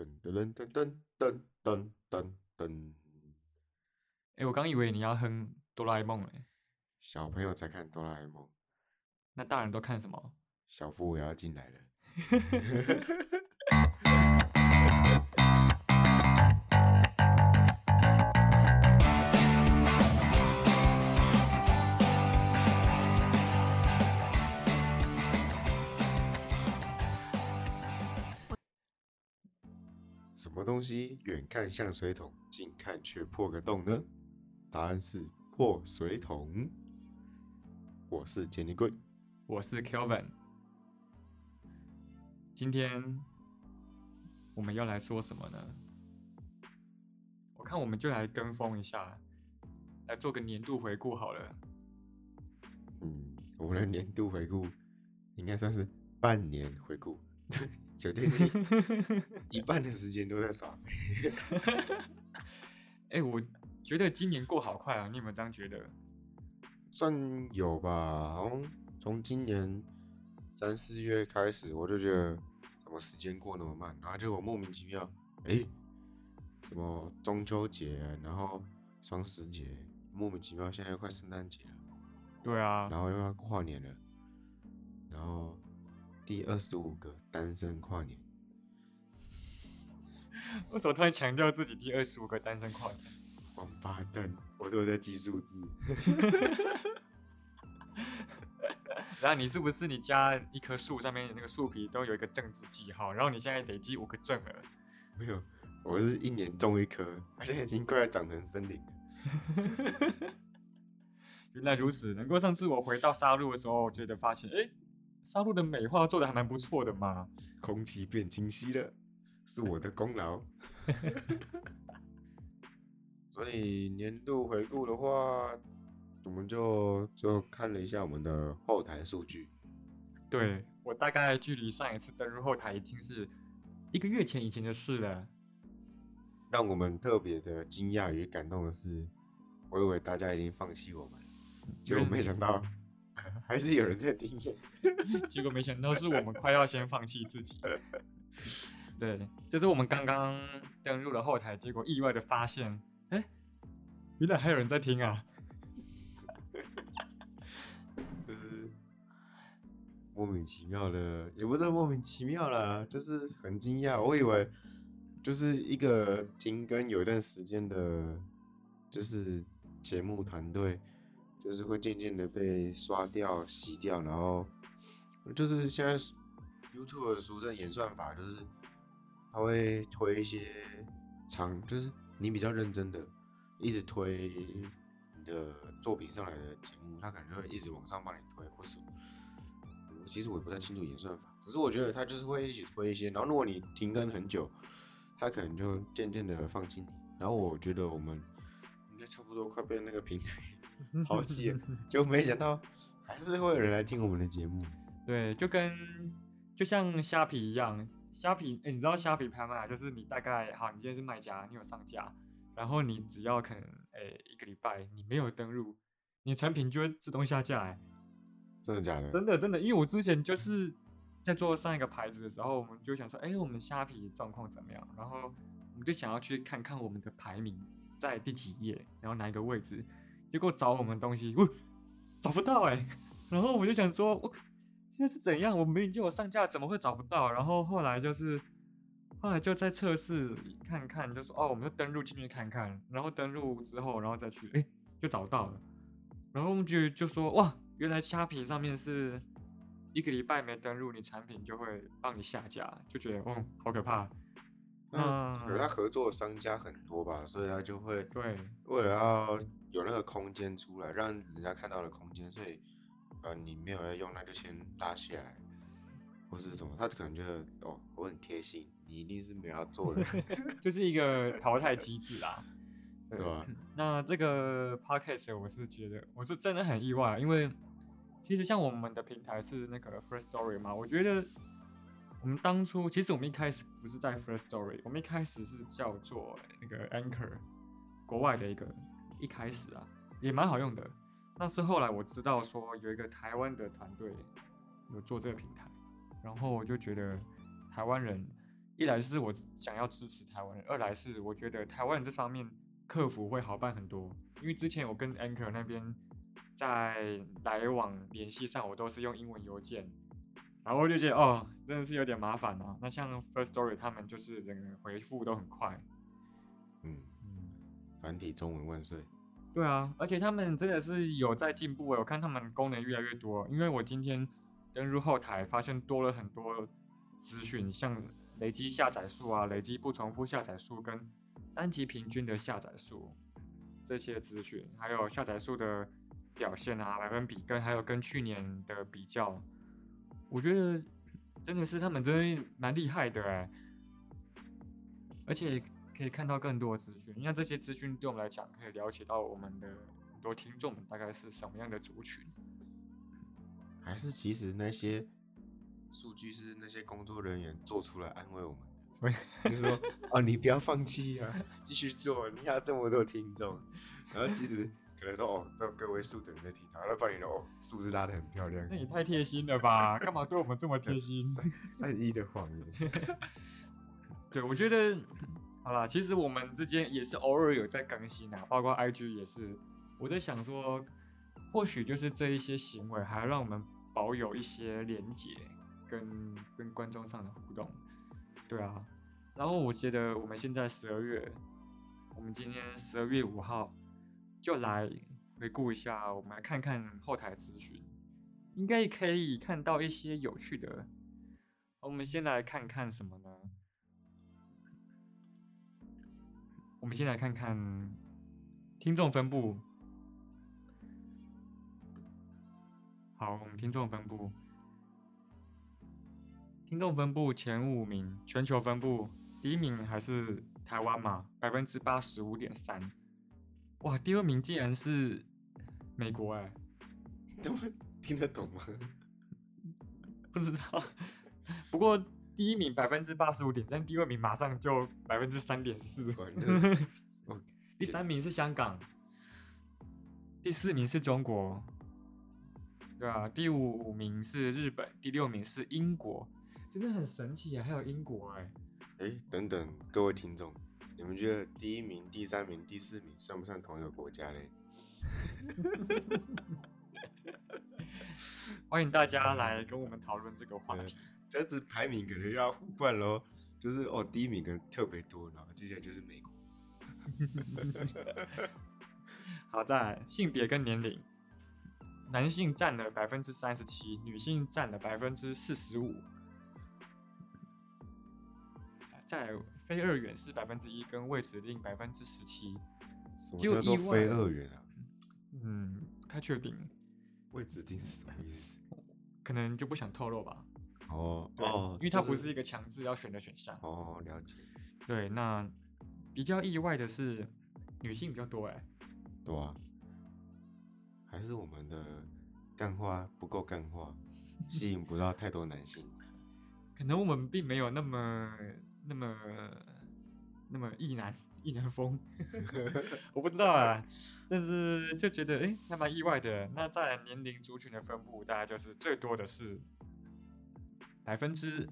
噔噔噔噔噔噔噔噔，哎，我刚以为你要哼哆啦 A 梦嘞，小朋友在看哆啦 A 梦，那大人都看什么？小夫我要进来了。么东西远看像水桶，近看却破个洞呢？答案是破水桶。我是杰尼龟，我是 Kelvin。今天我们要来说什么呢？我看我们就来跟风一下，来做个年度回顾好了。嗯，我们的年度回顾应该算是半年回顾。酒店机一半的时间都在耍飞。哎，我觉得今年过好快啊！你有没有这样觉得？算有吧。从从今年三四月开始，我就觉得怎么时间过那么慢，然后就我莫名其妙，哎，什么中秋节，然后双十节，莫名其妙现在又快圣诞节了。对啊。然后又要跨年了，然后。第二十五个单身跨年，为什么突然强调自己第二十五个单身跨年？王八蛋，我都在记数字。然后你是不是你家一棵树上面那个树皮都有一个正字记号？然后你现在累积五个正了？没有，我是一年种一棵，它现在已经快要长成森林了。原来如此，能够上次我回到沙路的时候，觉得发现，哎。沙路的美化做的还蛮不错的嘛，空气变清晰了，是我的功劳。所以年度回顾的话，我们就就看了一下我们的后台数据。对我大概距离上一次登入后台已经是一个月前以前的事了。让我们特别的惊讶与感动的是，我以为大家已经放弃我们，结果没想到。还是有人在听，结果没想到是我们快要先放弃自己。对，就是我们刚刚登入了后台，结果意外的发现，哎，原来还有人在听啊！就是莫名其妙的，也不是莫名其妙啦，就是很惊讶。我以为就是一个停更有一段时间的，就是节目团队。就是会渐渐的被刷掉、洗掉，然后就是现在 YouTube 的俗称演算法，就是他会推一些长，就是你比较认真的，一直推你的作品上来的节目，他可能就会一直往上帮你推，或什么。其实我也不太清楚演算法，只是我觉得他就是会一起推一些，然后如果你停更很久，他可能就渐渐的放弃你。然后我觉得我们应该差不多快被那个平台。好气，就没想到还是会有人来听我们的节目。对，就跟就像虾皮一样，虾皮，哎，你知道虾皮拍卖就是你大概好，你今天是卖家，你有上架，然后你只要可能，哎，一个礼拜你没有登录，你产品就会自动下架。哎，真的假的？真的真的，因为我之前就是在做上一个牌子的时候，我们就想说，哎，我们虾皮状况怎么样？然后我们就想要去看看我们的排名在第几页，然后哪一个位置。结果找我们东西，我找不到哎，然后我就想说，我现在是怎样？我明明就有上架，怎么会找不到？然后后来就是，后来就在测试看看，就说哦，我们就登录进去看看，然后登录之后，然后再去，哎，就找到了。然后我们就就说，哇，原来虾皮上面是一个礼拜没登录，你产品就会帮你下架，就觉得，哦，好可怕。嗯，可是他合作的商家很多吧，所以他就会对，为了要有那个空间出来，让人家看到的空间，所以呃，你没有要用，那就先拉起来，或是什么，他可能觉得哦，我很贴心，你一定是没有要做的，就是一个淘汰机制啦，对吧？那这个 podcast 我是觉得我是真的很意外，因为其实像我们的平台是那个 First Story 嘛，我觉得。我们当初其实我们一开始不是在 First Story，我们一开始是叫做那个 Anchor，国外的一个一开始啊也蛮好用的。但是后来我知道说有一个台湾的团队有做这个平台，然后我就觉得台湾人一来是我想要支持台湾人，二来是我觉得台湾人这方面客服会好办很多。因为之前我跟 Anchor 那边在来往联系上，我都是用英文邮件，然后我就觉得哦，真的是有点麻烦啊。那像 First Story 他们就是整个回复都很快，嗯，繁体中文万岁。对啊，而且他们真的是有在进步，我看他们功能越来越多。因为我今天登入后台，发现多了很多资讯，像累积下载数啊，累积不重复下载数跟单集平均的下载数这些资讯，还有下载数的表现啊，百分比跟还有跟去年的比较，我觉得真的是他们真的蛮厉害的哎，而且可以看到更多的资讯，因为这些资讯对我们来讲可以了解到我们的很多听众们大概是什么样的族群，还是其实那些。数据是那些工作人员做出来安慰我们，所以就是说哦，你不要放弃啊，继续做，你有这么多听众，然后其实可能说哦，这个位数的人在听，然后把你的哦数字拉的很漂亮。那也太贴心了吧？干嘛对我们这么贴心？善意的谎言。对，我觉得好啦，其实我们之间也是偶尔有在更新啊，包括 IG 也是。我在想说，或许就是这一些行为，还让我们保有一些连结。跟跟观众上的互动，对啊，然后我觉得我们现在十二月，我们今天十二月五号就来回顾一下，我们来看看后台资讯，应该可以看到一些有趣的。我们先来看看什么呢？我们先来看看听众分布。好，我们听众分布。听众分布前五名，全球分布第一名还是台湾嘛，百分之八十五点三。哇，第二名竟然是美国哎，他们听得懂吗？不知道。不过第一名百分之八十五点三，第二名马上就百分之三点四。第三名是香港，第四名是中国，对啊，第五名是日本，第六名是英国。真的很神奇啊！还有英国哎，哎，等等，各位听众，你们觉得第一名、第三名、第四名算不算同一个国家嘞？欢迎大家来跟我们讨论这个话题。这次排名可能要互换喽，就是哦，第一名可能特别多，然后接下来就是美国。好在性别跟年龄，男性占了百分之三十七，女性占了百分之四十五。在非二元是百分之一，跟未指定百分之十七，就叫做非二元啊？嗯，不太确定。未指定是什么意思？可能就不想透露吧。哦哦，因为它不是一个强制要选的选项。哦，了解。对，那比较意外的是女性比较多哎。多啊？还是我们的干花不够干花，吸引不到太多男性？可能我们并没有那么。那么那么意难意难风，我不知道啊，但是就觉得哎，还蛮意外的。那在年龄族群的分布，大概就是最多的是百分之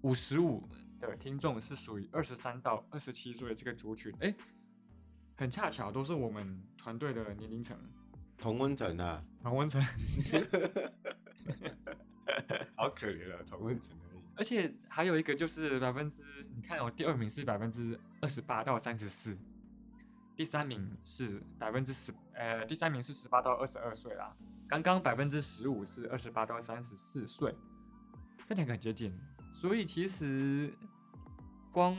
五十五的听众是属于二十三到二十七岁的这个族群，哎，很恰巧都是我们团队的年龄层，同温层啊，同温层，好可怜啊，同温层。而且还有一个就是百分之，你看哦，第二名是百分之二十八到三十四，第三名是百分之十，呃，第三名是十八到二十二岁啦。刚刚百分之十五是二十八到三十四岁，这两个很接近。所以其实光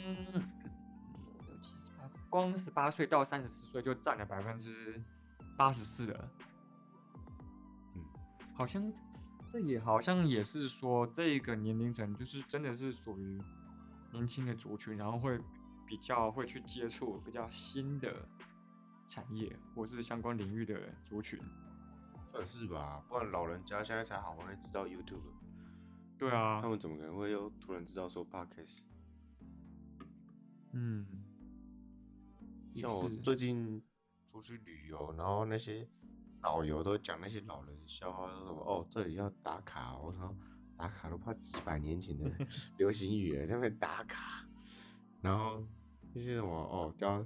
光十八岁到三十四岁就占了百分之八十四了。嗯，好像。这也好像也是说，这个年龄层就是真的是属于年轻的族群，然后会比较会去接触比较新的产业或是相关领域的族群，算是吧。不然老人家现在才好像知道 YouTube，对啊，他们怎么可能会又突然知道说 Podcast？嗯，像我最近出去旅游，然后那些。导游都讲那些老人笑话，说什么哦，这里要打卡，我说打卡都怕几百年前的 流行语了，在那边打卡，然后那些什么哦，都要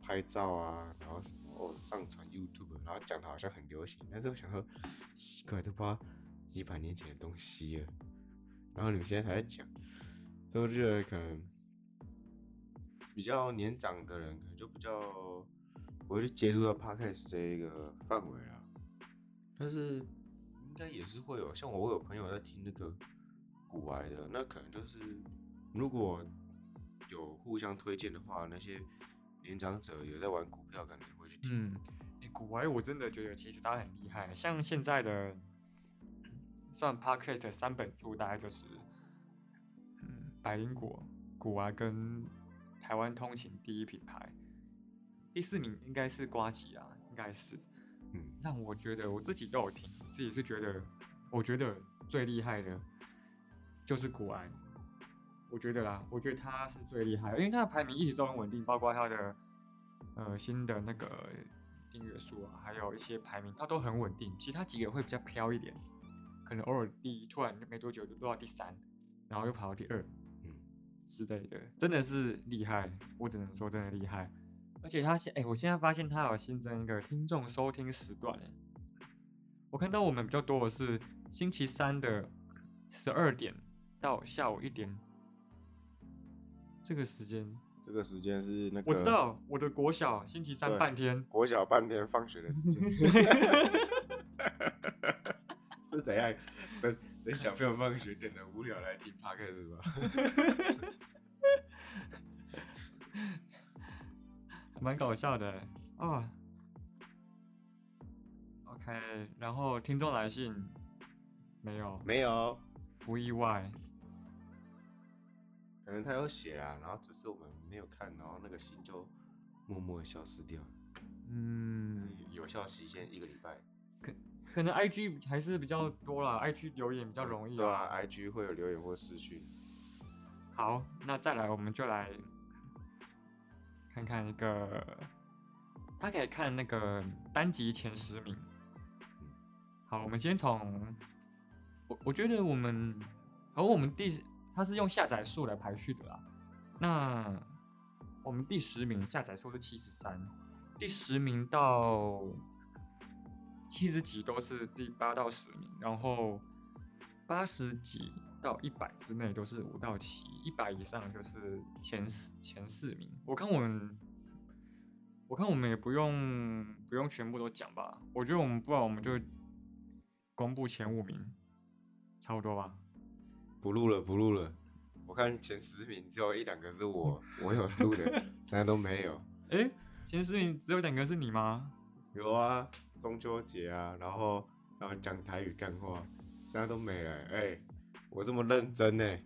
拍照啊，然后什么哦上传 YouTube，然后讲的好像很流行，但是我想说奇怪，都不知道几百年前的东西了，然后你们现在还在讲，所以我觉得可能比较年长的人可能就比较我就接触到 Podcast 这一个范围啦，但是应该也是会有，像我有朋友在听那个古玩的，那可能就是如果有互相推荐的话，那些年长者有在玩股票，可能也会去听。嗯，欸古玩我真的觉得其实他很厉害，像现在的算 podcast 的三本柱，大概就是嗯百灵果、古玩跟台湾通勤第一品牌，第四名应该是瓜吉啊，应该是。嗯，让我觉得我自己都有听，自己是觉得，我觉得最厉害的就是古埃，我觉得啦，我觉得他是最厉害的，因为他的排名一直都很稳定，包括他的呃新的那个订阅数啊，还有一些排名，他都很稳定。其他几个会比较飘一点，可能偶尔第一，突然没多久就落到第三，然后又跑到第二，嗯之类的，真的是厉害，我只能说真的厉害。而且他现哎、我现在发现他有新增一个听众收听时段哎，我看到我们比较多的是星期三的十二点到下午一点这个时间，这个时间是那个我知道我的国小星期三半天，国小半天放学的时间，是怎样？等等小朋友放学等的无聊来听 podcast 是吧？还蛮搞笑的欸啊。OK，然后听众来信没有，没有，不意外。可能他有写啦，然后只是我们没有看，然后那个信就默默地消失掉了。嗯，有效期限一个礼拜，可可能 IG 还是比较多啦，IG 留言比较容易对啊，IG 会有留言或私讯。好，那再来我们就来看看一个，他可以看那个单集前十名。好，我们先从我我觉得我们，而我们第它是用下载数来排序的啦。那我们第十名下载数是七十三，第十名到七十几都是第八到十名，然后八十几到一百之内都是五到七，一百以上就是前四前四名。我看我们，我看我们也不用不用全部都讲吧，我觉得我们不然我们就公布前五名，差不多吧。不录了，不录了。我看前十名只有一两个是我我有录的，现在都没有。诶，前十名只有两个是你吗？有啊，中秋节啊，然后然后讲台语干话，现在都没了。哎、我这么认真呢、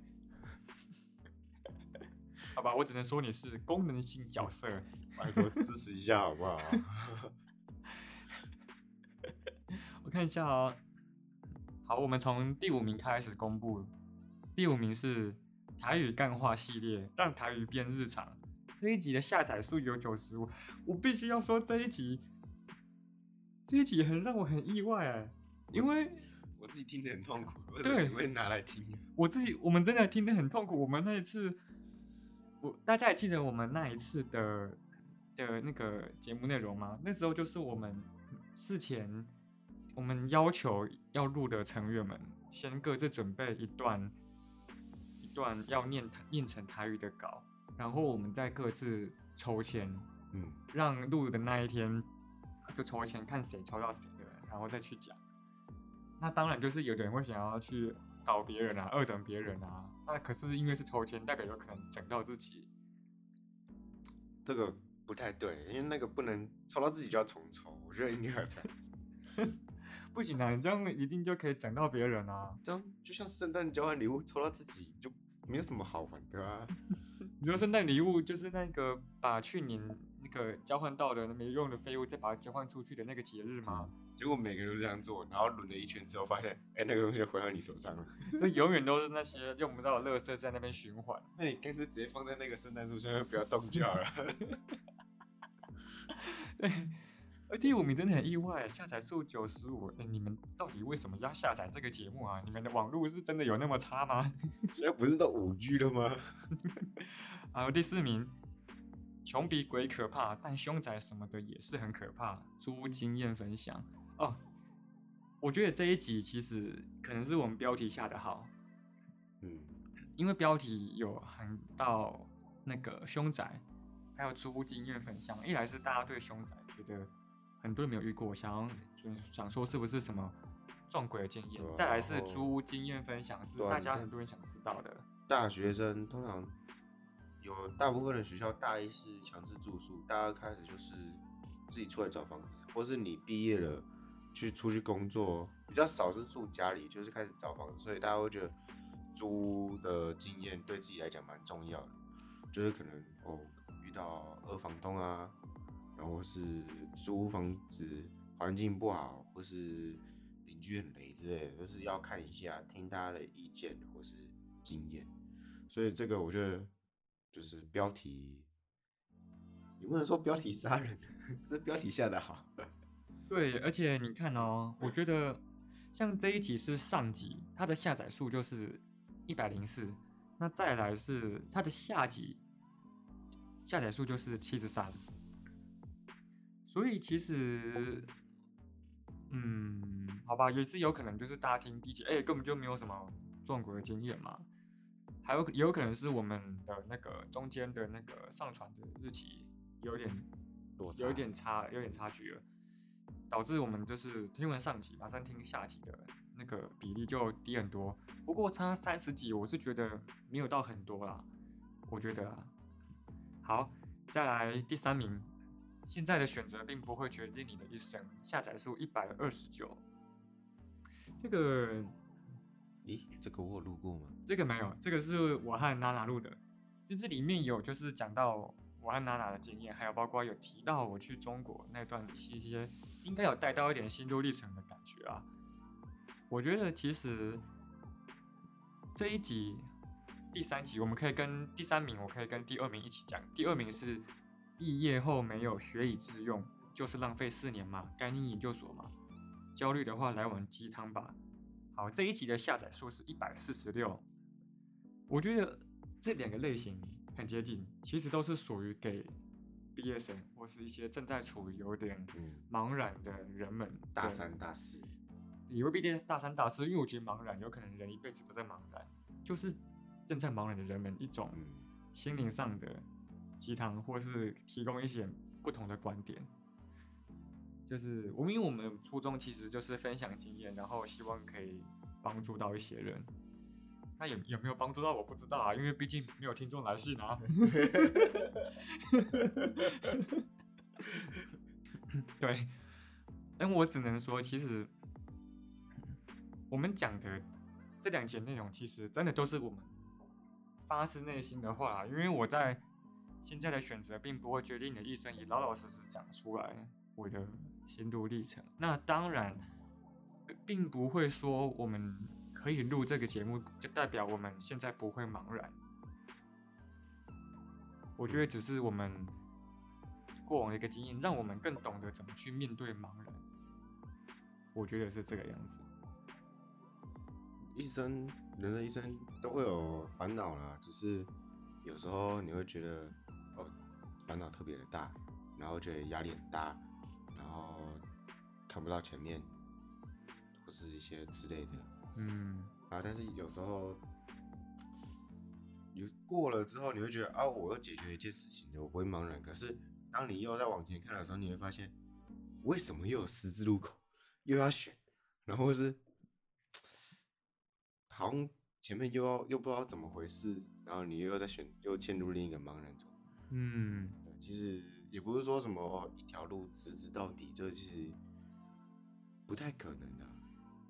好吧，我只能说你是功能性角色。拜托支持一下好不好？我看一下哦。好，我们从第五名开始公布。第五名是台语干话系列，让台语变日常。这一集的下载数有九十五，我必须要说这一集，这一集很让我很意外哎，因为我自己听得很痛苦，为什么对你会拿来听？我自己我们真的听得很痛苦。我们那一次，我大家还记得我们那一次的的那个节目内容吗？那时候就是我们事前我们要求要录的成员们先各自准备一段一段要念台念成台语的稿，然后我们再各自抽签，嗯，让录的那一天就抽签看谁抽到谁的，然后再去讲。那当然就是有的人会想要去搞别人啊，恶整别人啊。那可是因为是抽签，代表有可能整到自己。这个不太对，因为那个不能抽到自己就要重抽，我觉得应该要这样子。不行啊，你这样一定就可以整到别人啊。这样就像圣诞交换礼物，抽到自己就没有什么好玩的啊。你说圣诞礼物就是那个把去年那个交换到的没用的废物再把它交换出去的那个节日吗？结果每个人都这样做，然后轮了一圈之后，发现，哎、那个东西回到你手上了。所以永远都是那些用不到的垃圾在那边循环。那你干脆直接放在那个圣诞树上面，不要动就好了。而第五名真的很意外，下载数九十五。哎，你们到底为什么要下载这个节目啊？你们的网络是真的有那么差吗？现在不是都五 G 了吗？还有第四名，穷比鬼可怕，但凶宅什么的也是很可怕。租经验分享哦，我觉得这一集其实可能是我们标题下的好，嗯，因为标题有含到那个凶宅，还有租屋经验分享。一来是大家对凶宅觉得很多人没有遇过，想要想说是不是什么撞鬼的经验；再来是租屋经验分享，是大家很多人想知道的。大学生通常。有大部分的学校大一是强制住宿，大二开始就是自己出来找房子，或是你毕业了去出去工作，比较少是住家里，就是开始找房子，所以大家会觉得租的经验对自己来讲蛮重要的，就是可能哦遇到二房东啊，然后是租房子环境不好，或是邻居很雷之类，都是要看一下听大家的意见或是经验，所以这个我觉得。就是标题，也不能说标题杀人，这标题下的好。对，而且你看哦，我觉得像这一集是上集，它的下载数就是一百零四，那再来是它的下集，下载数就是七十三。所以其实，嗯，好吧，也是有可能就是大家听第一集，哎，根本就没有什么撞鬼的经验嘛。还有也有可能是我们的那个中间的那个上传的日期有点有点差，有点差距了，导致我们就是听完上集马上听下集的那个比例就低很多。不过差三十几，我是觉得没有到很多啦。我觉得啊好，再来第三名，现在的选择并不会决定你的一生。下载数一百二十九，这个。咦，这个我有录过吗？这个没有，这个是我和娜娜录的，就是里面有就是讲到我和娜娜的经验，还有包括有提到我去中国那段一些，应该有带到一点心路历程的感觉啊。我觉得其实这一集第三集，我们可以跟第三名，我可以跟第二名一起讲。第二名是毕业后没有学以致用，就是浪费四年嘛，该念研究所嘛。焦虑的话来碗鸡汤吧。好，这一集的下载数是一百四十六。我觉得这两个类型很接近，其实都是属于给毕业生或是一些正在处于有点茫然的人们。大三、大四，也未必定大三、大四，因为我觉得茫然有可能人一辈子都在茫然，就是正在茫然的人们一种心灵上的鸡汤，或是提供一些不同的观点。就是我们，因为我们初衷其实就是分享经验，然后希望可以帮助到一些人。那有有没有帮助到我不知道啊，因为毕竟没有听众来信啊。对，但我只能说，其实我们讲的这两节内容，其实真的都是我们发自内心的话。因为我在现在的选择，并不会决定你的一生，也老老实实讲出来我的。心路历程，那当然并不会说我们可以录这个节目，就代表我们现在不会茫然。我觉得只是我们过往的一个经验，让我们更懂得怎么去面对茫然。我觉得是这个样子。一生，人的一生都会有烦恼啦，只是有时候你会觉得哦，烦恼特别的大，然后觉得压力很大。然后看不到前面，或是一些之类的，嗯，啊，但是有时候你过了之后，你会觉得啊，我又解决一件事情了，我不会茫然。可是当你又在往前看的时候，你会发现，为什么又有十字路口，又要选，然后是好像前面又要又不知道怎么回事，然后你又要再选，又陷入另一个茫然中。嗯，其实也不是说什么一条路直直到底，这其实。不太可能的。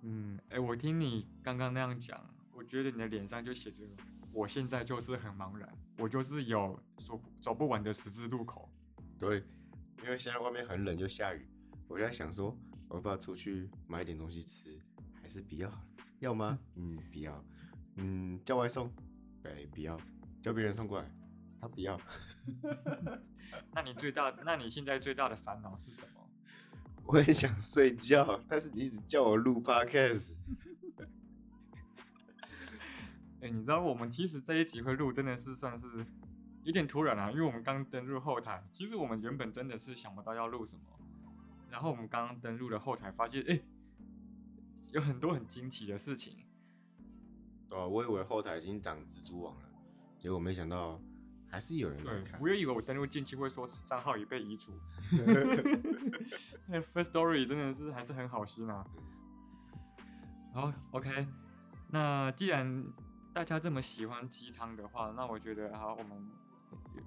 嗯，哎，我听你刚刚那样讲，我觉得你的脸上就写着“我现在就是很茫然，我就是有走走不完的十字路口”。对，因为现在外面很冷，又下雨，我就在想说，我要不要出去买点东西吃，还是不要？要吗？嗯，不要。嗯，叫外送？哎，不要。叫别人送过来？他不要。那你最大，那你现在最大的烦恼是什么？我很想睡觉，但是你一直叫我录 podcast。哎、你知道我们其实这一集会录，真的是算是有点突然啊，因为我们刚登入后台，其实我们原本真的是想不到要录什么，然后我们刚刚登入了后台，发现哎、有很多很惊奇的事情。啊，我以为后台已经长蜘蛛网了，结果没想到还是有人来对看，。我也以为我登录进去会说账号已被移除。那 First Story 真的是还是很好心啊。好，OK，那既然大家这么喜欢鸡汤的话，那我觉得好，我们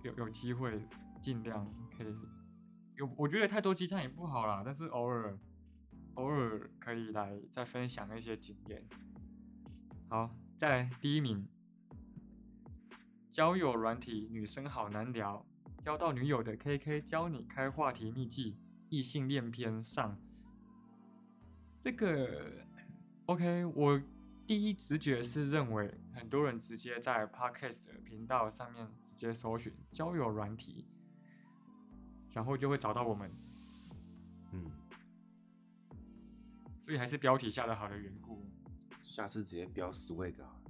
有有有机会尽量可以有，我觉得太多鸡汤也不好啦，但是偶尔偶尔可以来再分享一些经验。好，再来第一名，交友软体女生好难聊，交到女友的 KK 教你开话题秘籍，异性恋篇上。这个 OK，我第一直觉是认为很多人直接在 Podcast 的频道上面直接搜寻交友软体，然后就会找到我们，嗯，所以还是标题下的好的缘故。下次直接标 swag 好了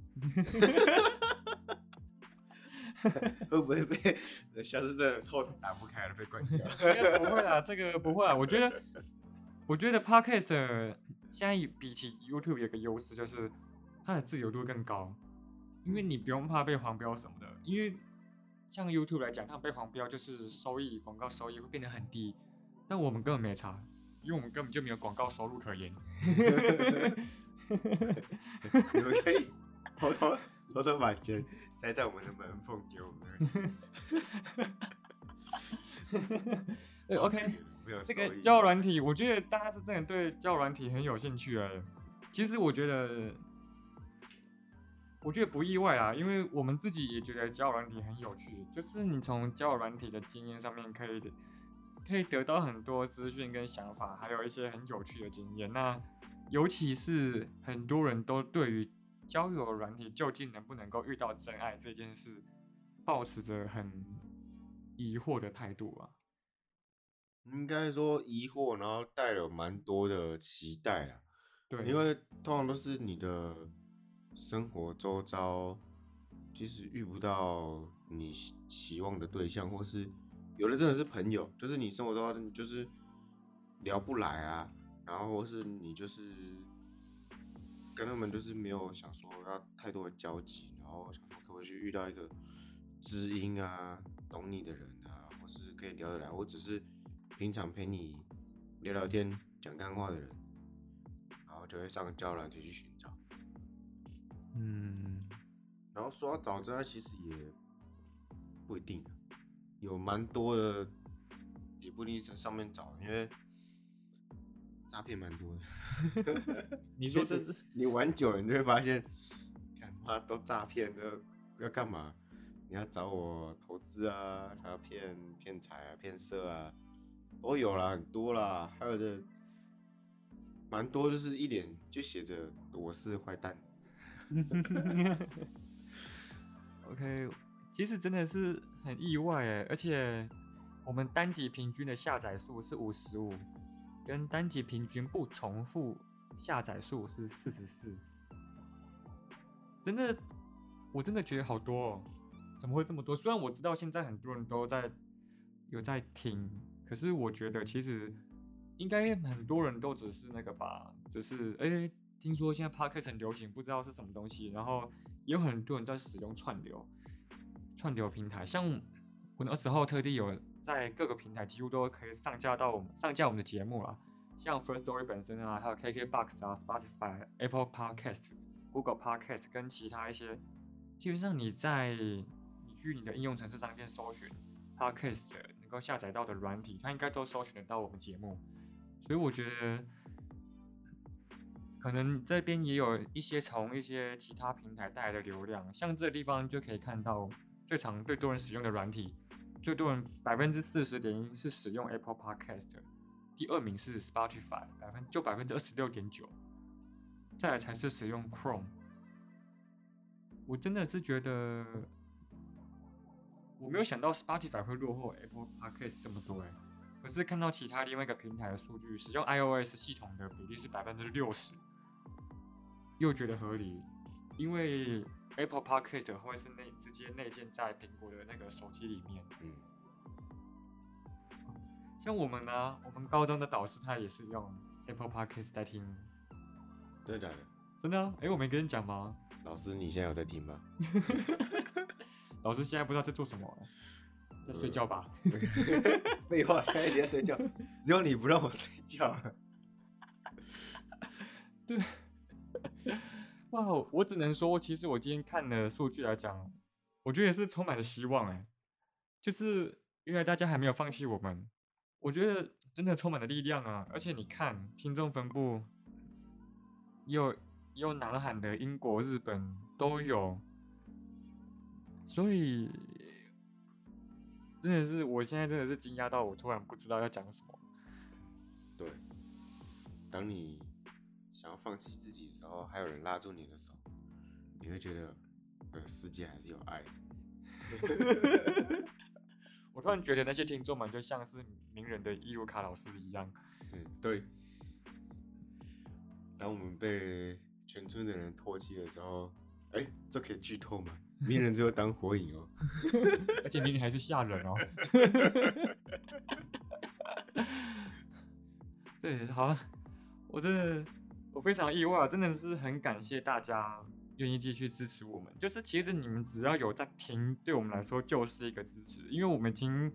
会不会被下次这后台打不开了被关掉？应该不会啊，这个不会啊。我觉得，我觉得 Podcast 现在比起 YouTube 有个优势，就是它的自由度更高，因为你不用怕被黄标什么的。因为像 YouTube 来讲，它被黄标就是收益广告收益会变得很低，但我们根本没差，因为我们根本就没有广告收入可言。你们可以偷偷偷偷把钱塞在我们的门缝给我们。对，OK，这个收益交友软体，我觉得大家是真的对交友软体很有兴趣哎。其实我觉得，我觉得不意外啊，因为我们自己也觉得交友软体很有趣，就是你从交友软体的经验上面可以可以得到很多资讯跟想法，还有一些很有趣的经验。那尤其是很多人都对于交友软体究竟能不能够遇到真爱这件事，抱持着很疑惑的态度啊。应该说疑惑，然后带有蛮多的期待啊。对，因为通常都是你的生活周遭，即使遇不到你期期望的对象，或是有的真的是朋友，就是你生活周遭就是聊不来啊，然后或是你就是跟他们就是没有想说要太多的交集，然后想说可不可以去遇到一个知音啊，懂你的人啊，或是可以聊得来，我只是平常陪你聊聊天、讲干话的人。然后就会上交友软体去寻找。嗯，然后说要找真爱，其实也不一定，有蛮多的，也不一定在上面找，因为诈骗蛮多的。你说这是你玩久了，你就会发现，干妈都诈骗的，要干嘛？你要找我投资啊，还要骗骗财啊、骗色啊，都有啦，很多啦，还有的蛮多，就是一脸就写着我是坏蛋。OK，其实真的是很意外哎，而且我们单集平均的下载数是五十五，跟单集平均不重复下载数是四十四，真的，我真的觉得好多哦，怎么会这么多？虽然我知道现在很多人都在有在听，可是我觉得其实应该很多人都只是那个吧，只是哎、听说现在 Podcast 很流行，不知道是什么东西，然后也有很多人在使用串流串流平台，像我那时候特地有在各个平台几乎都可以上架到我们上架我们的节目啦，像 First Story 本身啊，还有 KKBox 啊、Spotify、Apple Podcast、Google Podcast 跟其他一些，基本上你在你去你的应用程式商店搜寻 Podcast 能够下载到的软体，它应该都搜寻得到我们节目，所以我觉得。可能这边也有一些从一些其他平台带来的流量，像这个地方就可以看到最常最多人使用的软体，最多人百分之四十点一是使用 Apple Podcast，第二名是 Spotify，百分就百分之二十六点九，再来才是使用 Chrome。我真的是觉得，我没有想到 Spotify 会落后 Apple Podcast 这么多哎，可是看到其他另外一个平台的数据，使用 iOS 系统的比例是百分之六十，又觉得合理，因为 Apple Podcast 会是内直接内建在苹果的那个手机里面。嗯，像我们呢，我们高中的导师他也是用 Apple Podcast 在听，真的假的？真的啊？哎、我没跟你讲吗？老师，你现在有在听吗？老师现在不知道在做什么，在睡觉吧？废话，现在你在睡觉，只有你不让我睡觉。哇，我只能说，其实我今天看的数据来讲，我觉得也是充满了希望哎，就是因为大家还没有放弃我们，我觉得真的充满了力量啊！而且你看，听众分布有有南韩的、英国、日本都有，所以真的是我现在真的是惊讶到我突然不知道要讲什么。对，当你想要放弃自己的时候，还有人拉住你的手，你会觉得，呃，世界还是有爱。我突然觉得那些听众们就像是名人的伊鲁卡老师一样，嗯，对。当我们被全村的人唾弃的时候，哎、这可以剧透吗？鸣人只有当火影哦。而且鸣人还是吓人哦。对，好，我真的我非常意外，真的是很感谢大家愿意继续支持我们。就是其实你们只要有在听，对我们来说就是一个支持，因为我们已经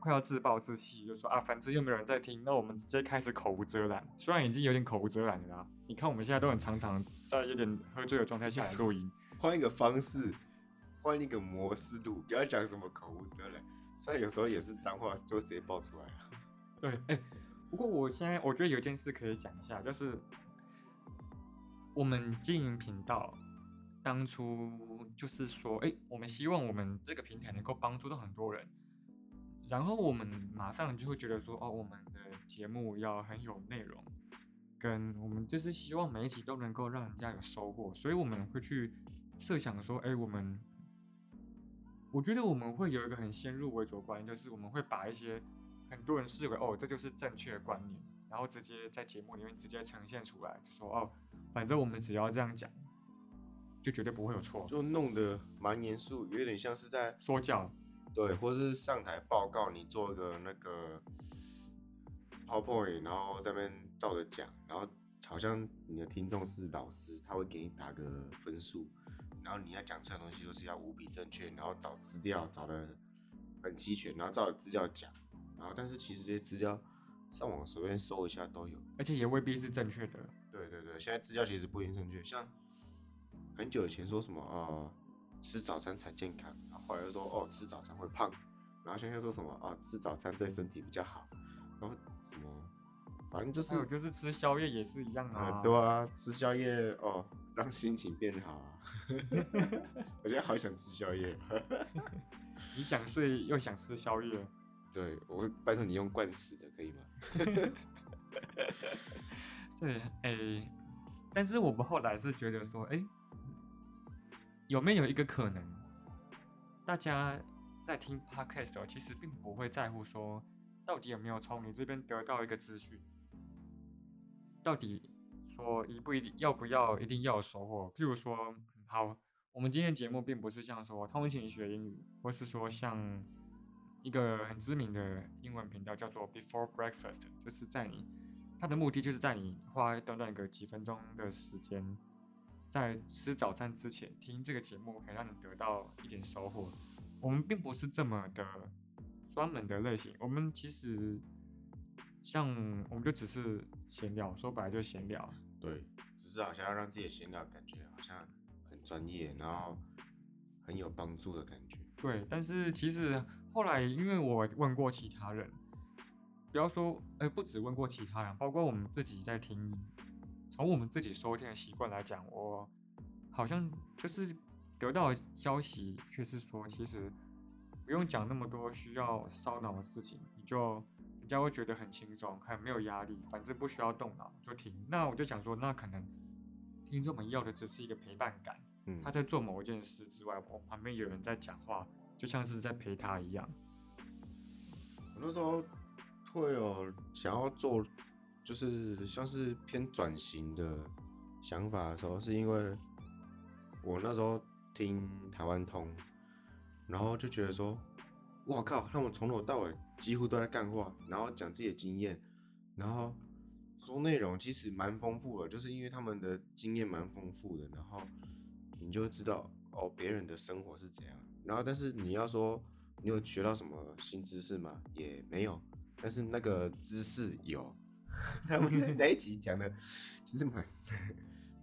快要自暴自弃，就说啊，反正又没有人在听，那我们直接开始口无遮拦。虽然已经有点口无遮拦了啦，你看我们现在都很常常在有点喝醉的状态下来录音。换一个方式，换一个模式录，不要讲什么口无遮拦。虽然有时候也是脏话，就直接爆出来了。对，哎、不过我现在我觉得有一件事可以讲一下，就是我们经营频道，当初就是说，哎、我们希望我们这个平台能够帮助到很多人，然后我们马上就会觉得说，哦，我们的节目要很有内容，跟我们就是希望每一集都能够让人家有收获，所以我们会去设想说，哎、我们。我觉得我们会有一个很先入为主的观念，就是我们会把一些很多人视为哦，这就是正确的观念，然后直接在节目里面直接呈现出来，就说哦，反正我们只要这样讲，就绝对不会有错。就弄得蛮严肃，有点像是在说教，对，或是上台报告，你做一个那个 PowerPoint，然后在那边照着讲，然后好像你的听众是老师，他会给你打个分数，然后你要讲出来的东西就是要无比正确，然后找资料找的很齐全，然后照着资料讲，然后但是其实这些资料上网随便搜一下都有。而且也未必是正确的。现在资料其实不一定正确，像很久以前说什么呃吃早餐才健康，然后后来又说哦吃早餐会胖，然后现在又说什么啊吃早餐对身体比较好，然后什么反正就是就是吃宵夜也是一样啊。呃对啊，吃宵夜哦让心情变好啊，我现在好想吃宵夜，你想睡又想吃宵夜，对我会拜托你用灌死的可以吗？对，哎、但是我们后来是觉得说，哎、有没有一个可能，大家在听 podcast，其实并不会在乎说，到底有没有从你这边得到一个资讯，到底说一不一定要不要一定要有收获。譬如说，好，我们今天节目并不是像说通勤学英语，或是说像一个很知名的英文频道叫做 Before Breakfast，就是在你它的目的就是在你花短短个几分钟的时间，在吃早餐之前听这个节目，可以让你得到一点收获。我们并不是这么的专门的类型，我们其实像我们就只是闲聊，说白了就闲聊。对，只是好像要让自己的闲聊感觉好像很专业，然后很有帮助的感觉。对，但是其实后来，因为我问过其他人，不要说，呃，不止问过其他人，包括我们自己在听，从我们自己收听的习惯来讲，我好像就是得到的消息却是说，其实不用讲那么多需要烧脑的事情，你就人家会觉得很轻松，很没有压力，反正不需要动脑就听。那我就想说，那可能听众们要的只是一个陪伴感。嗯，他在做某一件事之外，我旁边有人在讲话，就像是在陪他一样。我那时候会有想要做，就是像是偏转型的想法的时候，是因为我那时候听台湾通，然后就觉得说，哇靠，他们从头到尾几乎都在干话，然后讲自己的经验，然后说内容其实蛮丰富的，就是因为他们的经验蛮丰富的，然后你就知道哦别人的生活是怎样，然后但是你要说你有学到什么新知识吗？也没有，但是那个姿势有，他们那 那一集讲的其实蛮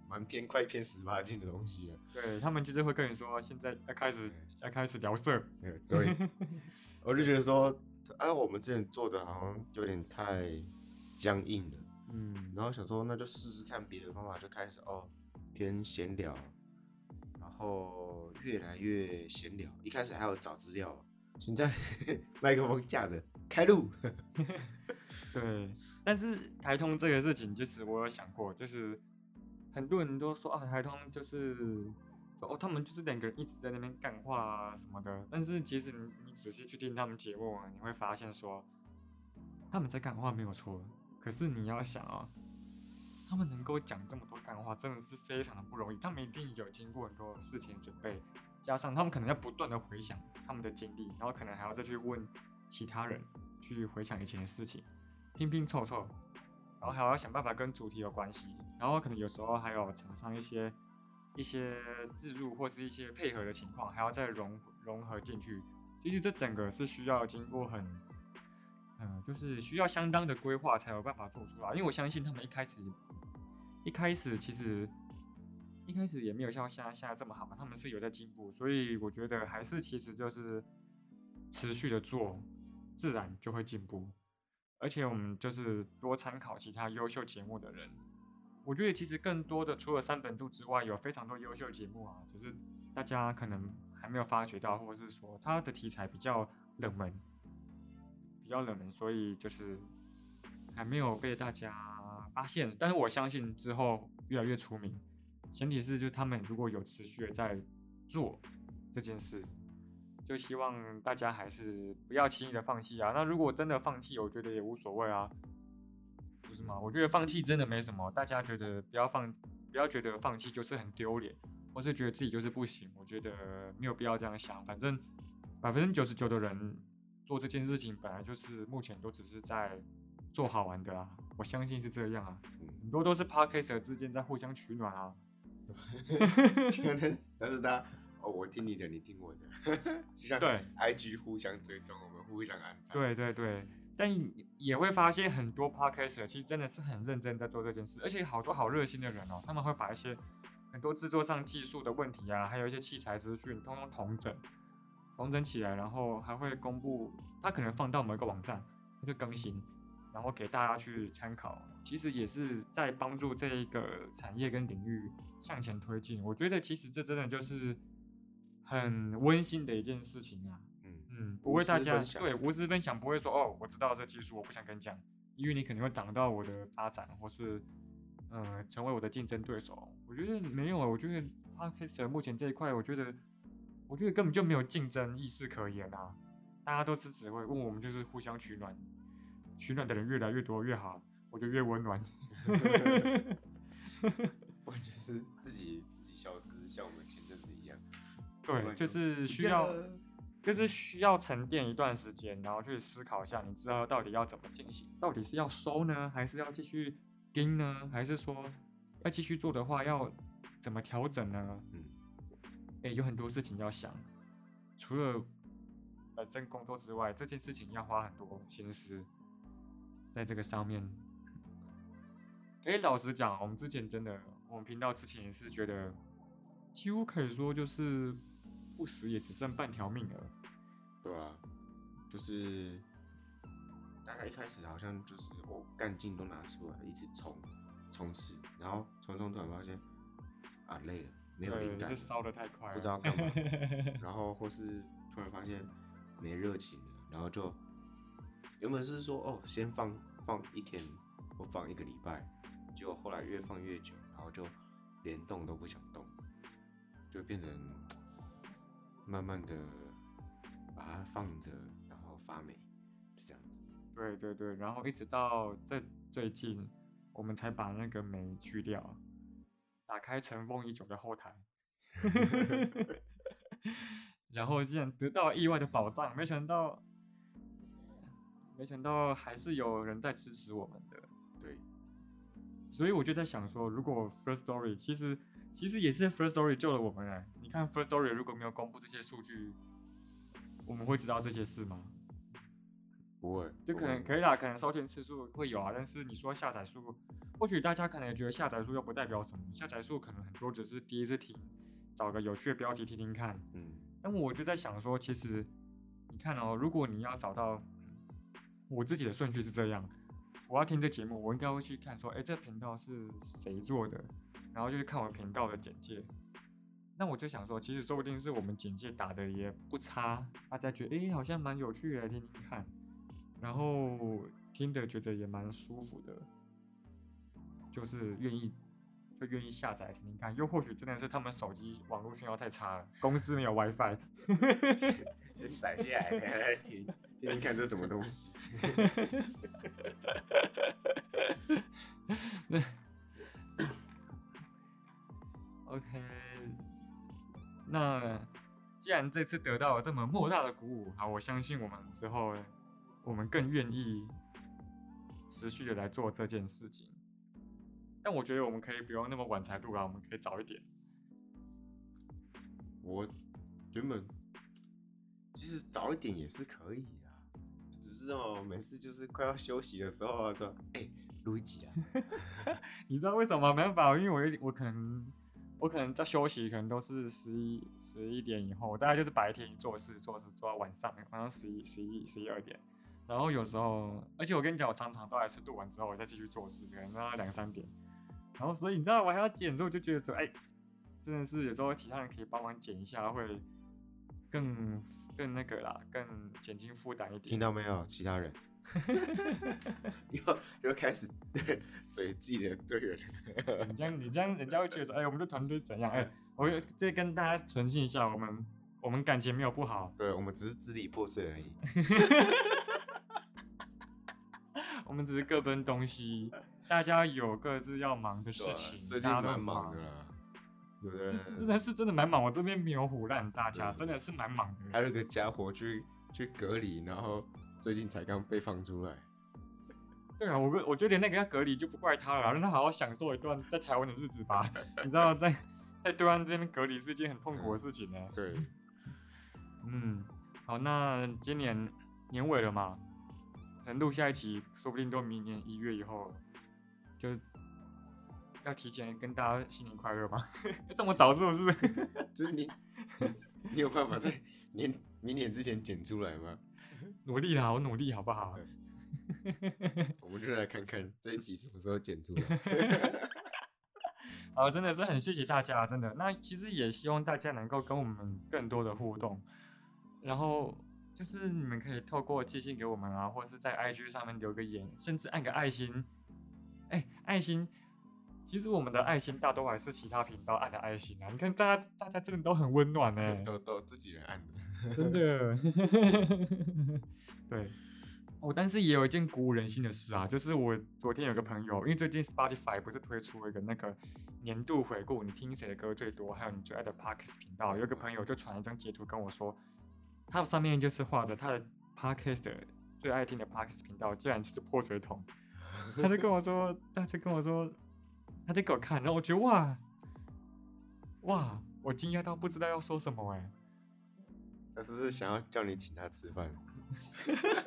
蛮偏快偏十八禁的东西啊。对他们就是会跟你说，现在要开始要开始聊色，嗯，对，我就觉得说，啊，我们之前做的好像有点太僵硬了，嗯，然后想说那就试试看别的方法，就开始哦偏闲聊，然后越来越闲聊，一开始还有找资料，现在麦克风架着开录，对。但是台通这个事情，就是我有想过，就是很多人都说啊，台通就是哦，他们就是两个人一直在那边干话啊什么的。但是其实你你仔细去听他们节目啊，你会发现说他们在干话没有错，可是你要想啊，他们能够讲这么多干话，真的是非常的不容易。他们一定有经过很多事情准备，加上他们可能要不断的回想他们的经历，然后可能还要再去问其他人去回想以前的事情。拼拼凑凑，然后还要想办法跟主题有关系，然后可能有时候还有厂商一些一些自助或是一些配合的情况，还要再融融合进去。其实这整个是需要经过很，嗯，就是需要相当的规划才有办法做出来。因为我相信他们一开始一开始其实一开始也没有像现在现在这么好嘛，他们是有在进步，所以我觉得还是其实就是持续的做，自然就会进步。而且我们就是多参考其他优秀节目的人，我觉得其实更多的除了三本柱之外，有非常多优秀节目啊，只是大家可能还没有发觉到，或者是说它的题材比较冷门，比较冷门，所以就是还没有被大家发现。但是我相信之后越来越出名，前提是就他们如果有持续的在做这件事。就希望大家还是不要轻易的放弃啊。那如果真的放弃，我觉得也无所谓啊，不是吗？我觉得放弃真的没什么。大家觉得不要放，不要觉得放弃就是很丢脸，或是觉得自己就是不行。我觉得没有必要这样想。反正百分之九十九的人做这件事情，本来就是目前都只是在做好玩的啊。我相信是这样啊。很多都是 parker 之间在互相取暖啊。但 是他。哦，我听你的，你听我的，就像对 IG 互相追踪，我们互相安插。对对对，但也会发现很多 Podcaster 其实真的是很认真在做这件事，而且好多好热心的人哦，他们会把一些很多制作上技术的问题啊，还有一些器材资讯，通通统整，统整起来，然后还会公布，他可能放到某一个网站，他就更新，然后给大家去参考。其实也是在帮助这一个产业跟领域向前推进。我觉得其实这真的就是。很温馨的一件事情啊，嗯嗯，不会大家对无私分享，不会说哦，我知道这技术，我不想跟你讲，因为你可能会挡到我的发展，或是呃成为我的竞争对手。我觉得没有啊，我觉得 Podcast 目前这一块，我觉得我觉得根本就没有竞争意识可言啊，大家都是只会问我们，就是互相取暖，取暖的人越来越多越好，我就越温暖。不然就是自己自己消失，像我们。对，就是需要，就是需要沉淀一段时间，然后去思考一下，你之后到底要怎么进行，到底是要收呢，还是要继续盯呢，还是说要继续做的话，要怎么调整呢？嗯，哎，有很多事情要想，除了本身工作之外，这件事情要花很多心思在这个上面。可以老实讲，我们之前真的，我们频道之前也是觉得，几乎可以说就是。不死也只剩半条命了，对啊，就是大概一开始好像就是我干劲都拿出来，一直冲冲刺，然后冲冲突然发现啊累了，没有灵感，就烧的太快，不知道干嘛，然后或是突然发现没热情了，然后就原本是说哦先放放一天或放一个礼拜，结果后来越放越久，然后就连动都不想动，就变成。慢慢的把它放着，然后发霉，就这样子。对对对，然后一直到这最近，我们才把那个霉去掉，打开尘封已久的后台，然后竟然得到意外的宝藏，没想到，没想到还是有人在支持我们的。对，所以我就在想说，如果 First Story 其实其实也是 First Story 救了我们哎，你看 First Story 如果没有公布这些数据，我们会知道这些事吗？不会，这可能可以啦，可能收听次数会有啊，但是你说下载数，或许大家可能也觉得下载数又不代表什么，下载数可能很多只是第一次听，找个有趣的标题听听看。嗯，那我就在想说，其实你看哦，如果你要找到我自己的顺序是这样，我要听这节目，我应该会去看说，哎，这频道是谁做的，然后就是看我频道的简介。那我就想说，其实说不定是我们简介打的也不差，大家觉得哎好像蛮有趣的，听听看。然后听的觉得也蛮舒服的，就是愿意就愿意下载听听看，又或许真的是他们手机网络信号太差了，公司没有 WiFi。先载下来听听看这什么东西。那 OK，那既然这次得到了这么莫大的鼓舞，好，我相信我们之后。我们更愿意持续的来做这件事情，但我觉得我们可以不用那么晚才录啊，我们可以早一点。我原本其实早一点也是可以啊，只是哦，每次就是快要休息的时候啊，说哎录一集啊。你知道为什么没办法？因为我我可能我可能在休息，可能都是十一十一点以后，大概就是白天做事做事做到晚上，晚上十一十一十一二点。然后有时候，而且我跟你讲，我常常都还是录完之后，我再继续做事，可能到两三点。然后所以你知道，我还要剪，所以我就觉得说，哎，真的是有时候其他人可以帮忙剪一下，会更更那个啦，更减轻负担一点。听到没有，其他人？又又开始 嘴自己的队员。你这样你这样，人家会觉得说，哎，我们这团队怎样？哎，我再跟大家澄清一下，我们我们感情没有不好，对我们只是支离破碎而已。我们只是各奔东西，大家有各自要忙的事情。最近蛮忙的啦，有的是真的是真的蛮忙。我这边没有唬烂大家，真的是蛮忙的。还有个家伙去去隔离，然后最近才刚被放出来。对啊，我我觉得那个要隔离就不怪他了，让他好好享受一段在台湾的日子吧。你知道，在在对岸这边隔离是一件很痛苦的事情呢。对，嗯，好，那今年年尾了嘛？能录下一期，说不定都明年一月以后，就要提前跟大家新年快乐吗？这么早是不是？就是你，你有办法在年明年之前剪出来吗？努力啦，我努力好不好？我们就来看看这一集什么时候剪出来。好，真的是很谢谢大家，真的。那其实也希望大家能够跟我们更多的互动，然后。就是你们可以透过寄信给我们啊，或者是在 IG 上面留个言，甚至按个爱心。哎，爱心，其实我们的爱心大多还是其他频道按的爱心啊。你看大家，大家真的都很温暖呢，都都自己人按的，真的。对，哦，但是也有一件鼓舞人心的事啊，就是我昨天有个朋友，因为最近 Spotify 不是推出了一个那个年度回顾，你听谁的歌最多，还有你最爱的 Parks 频道，有一个朋友就传了一张截图跟我说。他上面就是画着他的 podcast 最爱听的 podcast 频道，竟然就是破水桶。他就跟我说，他就跟我说，他就给我看，然后我觉得哇哇，我惊讶到不知道要说什么哎。他是不是想要叫你请他吃饭？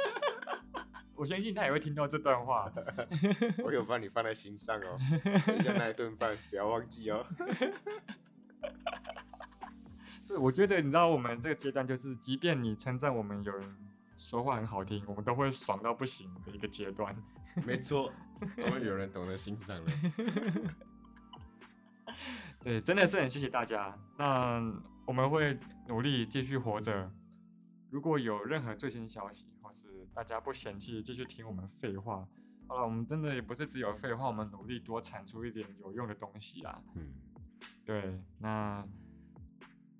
我相信他也会听到这段话。我有把你放在心上哦，等一下那一顿饭不要忘记哦。对，我觉得你知道，我们这个阶段就是，即便你称赞我们有人说话很好听，我们都会爽到不行的一个阶段。没错，终于有人懂得欣赏了。对，真的是很谢谢大家。那我们会努力继续活着。如果有任何最新消息，或是大家不嫌弃继续听我们废话，好了，我们真的也不是只有废话，我们努力多产出一点有用的东西啊。嗯，对，那。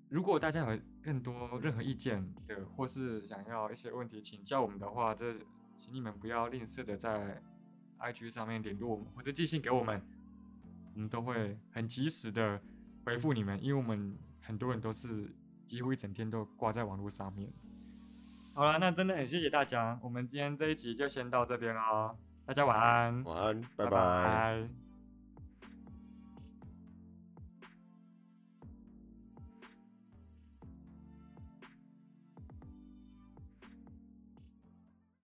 如果大家有更多任何意见的，或是想要一些问题请教我们的话，这请你们不要吝啬的在 IG 上面联络我们，或者寄信给我们，我们都会很及时的回复你们，因为我们很多人都是几乎一整天都挂在网络上面。好了，那真的很谢谢大家，我们今天这一集就先到这边喽，大家晚安，晚安，拜拜拜。拜